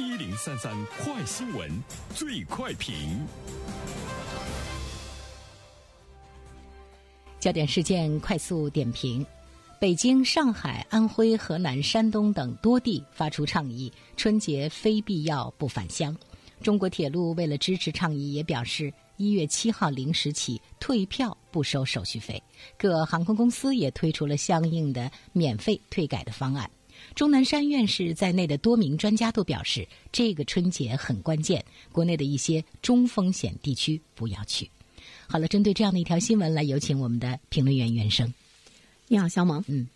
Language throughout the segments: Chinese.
一零三三快新闻，最快评。焦点事件快速点评：北京、上海、安徽、河南、山东等多地发出倡议，春节非必要不返乡。中国铁路为了支持倡议，也表示一月七号零时起退票不收手续费。各航空公司也推出了相应的免费退改的方案。钟南山院士在内的多名专家都表示，这个春节很关键，国内的一些中风险地区不要去。好了，针对这样的一条新闻，来有请我们的评论员袁生。你好，肖萌。嗯，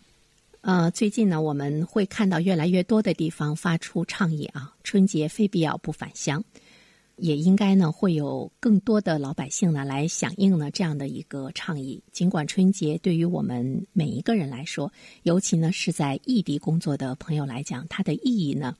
呃，最近呢，我们会看到越来越多的地方发出倡议啊，春节非必要不返乡。也应该呢，会有更多的老百姓呢来响应呢这样的一个倡议。尽管春节对于我们每一个人来说，尤其呢是在异地工作的朋友来讲，它的意义呢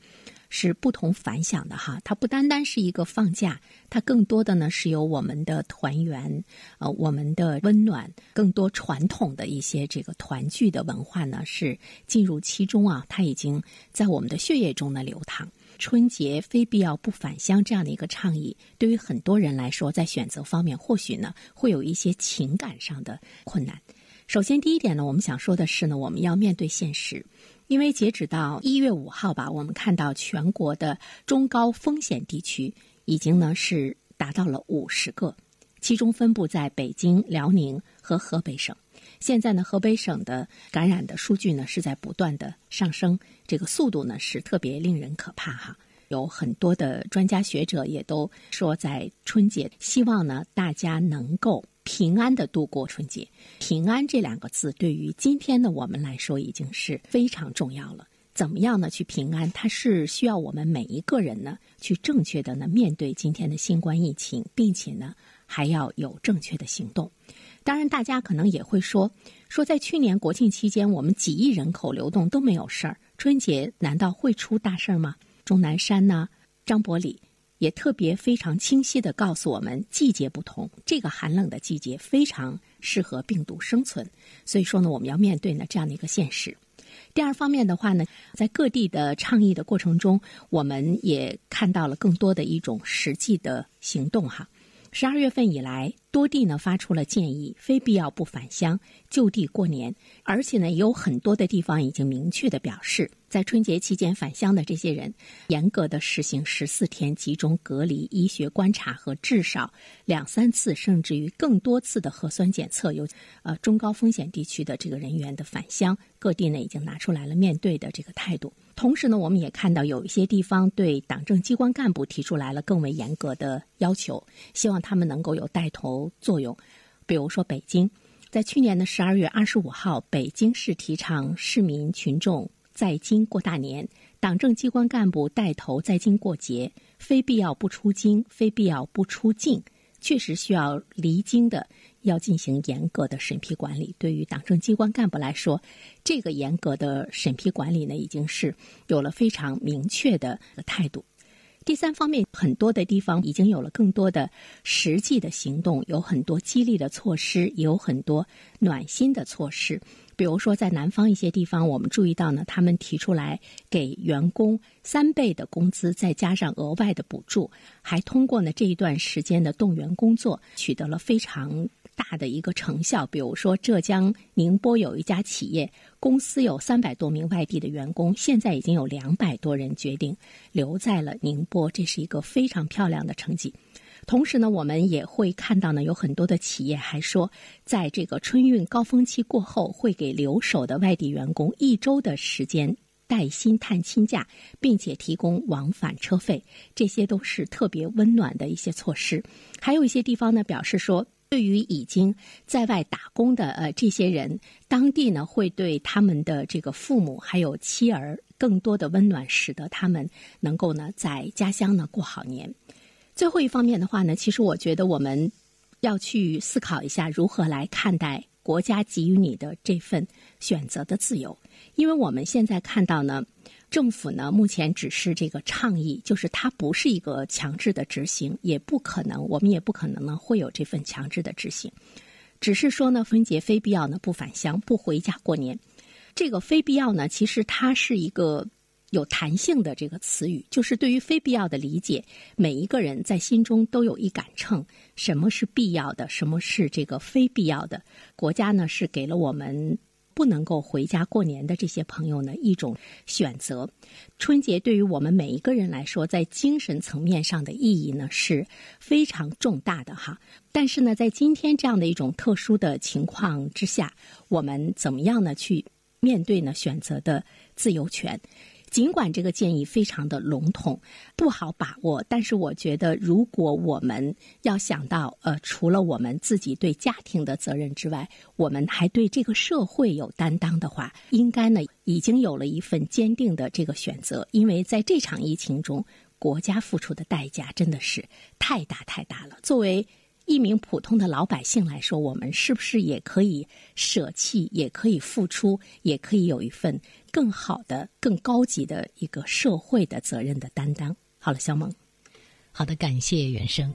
是不同凡响的哈。它不单单是一个放假，它更多的呢是有我们的团圆，呃，我们的温暖，更多传统的一些这个团聚的文化呢是进入其中啊。它已经在我们的血液中呢流淌。春节非必要不返乡这样的一个倡议，对于很多人来说，在选择方面或许呢会有一些情感上的困难。首先，第一点呢，我们想说的是呢，我们要面对现实，因为截止到一月五号吧，我们看到全国的中高风险地区已经呢是达到了五十个，其中分布在北京、辽宁和河北省。现在呢，河北省的感染的数据呢是在不断的上升，这个速度呢是特别令人可怕哈。有很多的专家学者也都说，在春节希望呢大家能够平安的度过春节。平安这两个字对于今天的我们来说已经是非常重要了。怎么样呢？去平安，它是需要我们每一个人呢去正确的呢面对今天的新冠疫情，并且呢还要有正确的行动。当然，大家可能也会说，说在去年国庆期间，我们几亿人口流动都没有事儿，春节难道会出大事儿吗？钟南山呢，张伯礼也特别非常清晰的告诉我们，季节不同，这个寒冷的季节非常适合病毒生存，所以说呢，我们要面对呢这样的一个现实。第二方面的话呢，在各地的倡议的过程中，我们也看到了更多的一种实际的行动哈。十二月份以来，多地呢发出了建议，非必要不返乡，就地过年。而且呢，有很多的地方已经明确的表示，在春节期间返乡的这些人，严格的实行十四天集中隔离、医学观察和至少两三次甚至于更多次的核酸检测。有呃中高风险地区的这个人员的返乡，各地呢已经拿出来了面对的这个态度。同时呢，我们也看到有一些地方对党政机关干部提出来了更为严格的要求，希望他们能够有带头作用。比如说，北京在去年的十二月二十五号，北京市提倡市民群众在京过大年，党政机关干部带头在京过节，非必要不出京，非必要不出境。确实需要离京的，要进行严格的审批管理。对于党政机关干部来说，这个严格的审批管理呢，已经是有了非常明确的态度。第三方面，很多的地方已经有了更多的实际的行动，有很多激励的措施，也有很多暖心的措施。比如说，在南方一些地方，我们注意到呢，他们提出来给员工三倍的工资，再加上额外的补助，还通过呢这一段时间的动员工作，取得了非常大的一个成效。比如说，浙江宁波有一家企业，公司有三百多名外地的员工，现在已经有两百多人决定留在了宁波，这是一个非常漂亮的成绩。同时呢，我们也会看到呢，有很多的企业还说，在这个春运高峰期过后，会给留守的外地员工一周的时间带薪探亲假，并且提供往返车费，这些都是特别温暖的一些措施。还有一些地方呢，表示说，对于已经在外打工的呃这些人，当地呢会对他们的这个父母还有妻儿更多的温暖，使得他们能够呢在家乡呢过好年。最后一方面的话呢，其实我觉得我们要去思考一下，如何来看待国家给予你的这份选择的自由。因为我们现在看到呢，政府呢目前只是这个倡议，就是它不是一个强制的执行，也不可能，我们也不可能呢会有这份强制的执行。只是说呢，春节非必要呢不返乡、不回家过年。这个非必要呢，其实它是一个有弹性的这个词语，就是对于非必要的理解，每一个人在心中都有一杆秤，什么是必要的，什么是这个非必要的。国家呢是给了我们不能够回家过年的这些朋友呢一种选择。春节对于我们每一个人来说，在精神层面上的意义呢是非常重大的哈。但是呢，在今天这样的一种特殊的情况之下，我们怎么样呢去面对呢选择的自由权？尽管这个建议非常的笼统，不好把握，但是我觉得，如果我们要想到，呃，除了我们自己对家庭的责任之外，我们还对这个社会有担当的话，应该呢，已经有了一份坚定的这个选择。因为在这场疫情中，国家付出的代价真的是太大太大了。作为一名普通的老百姓来说，我们是不是也可以舍弃，也可以付出，也可以有一份更好的、更高级的一个社会的责任的担当？好了，小猛，好的，感谢袁生。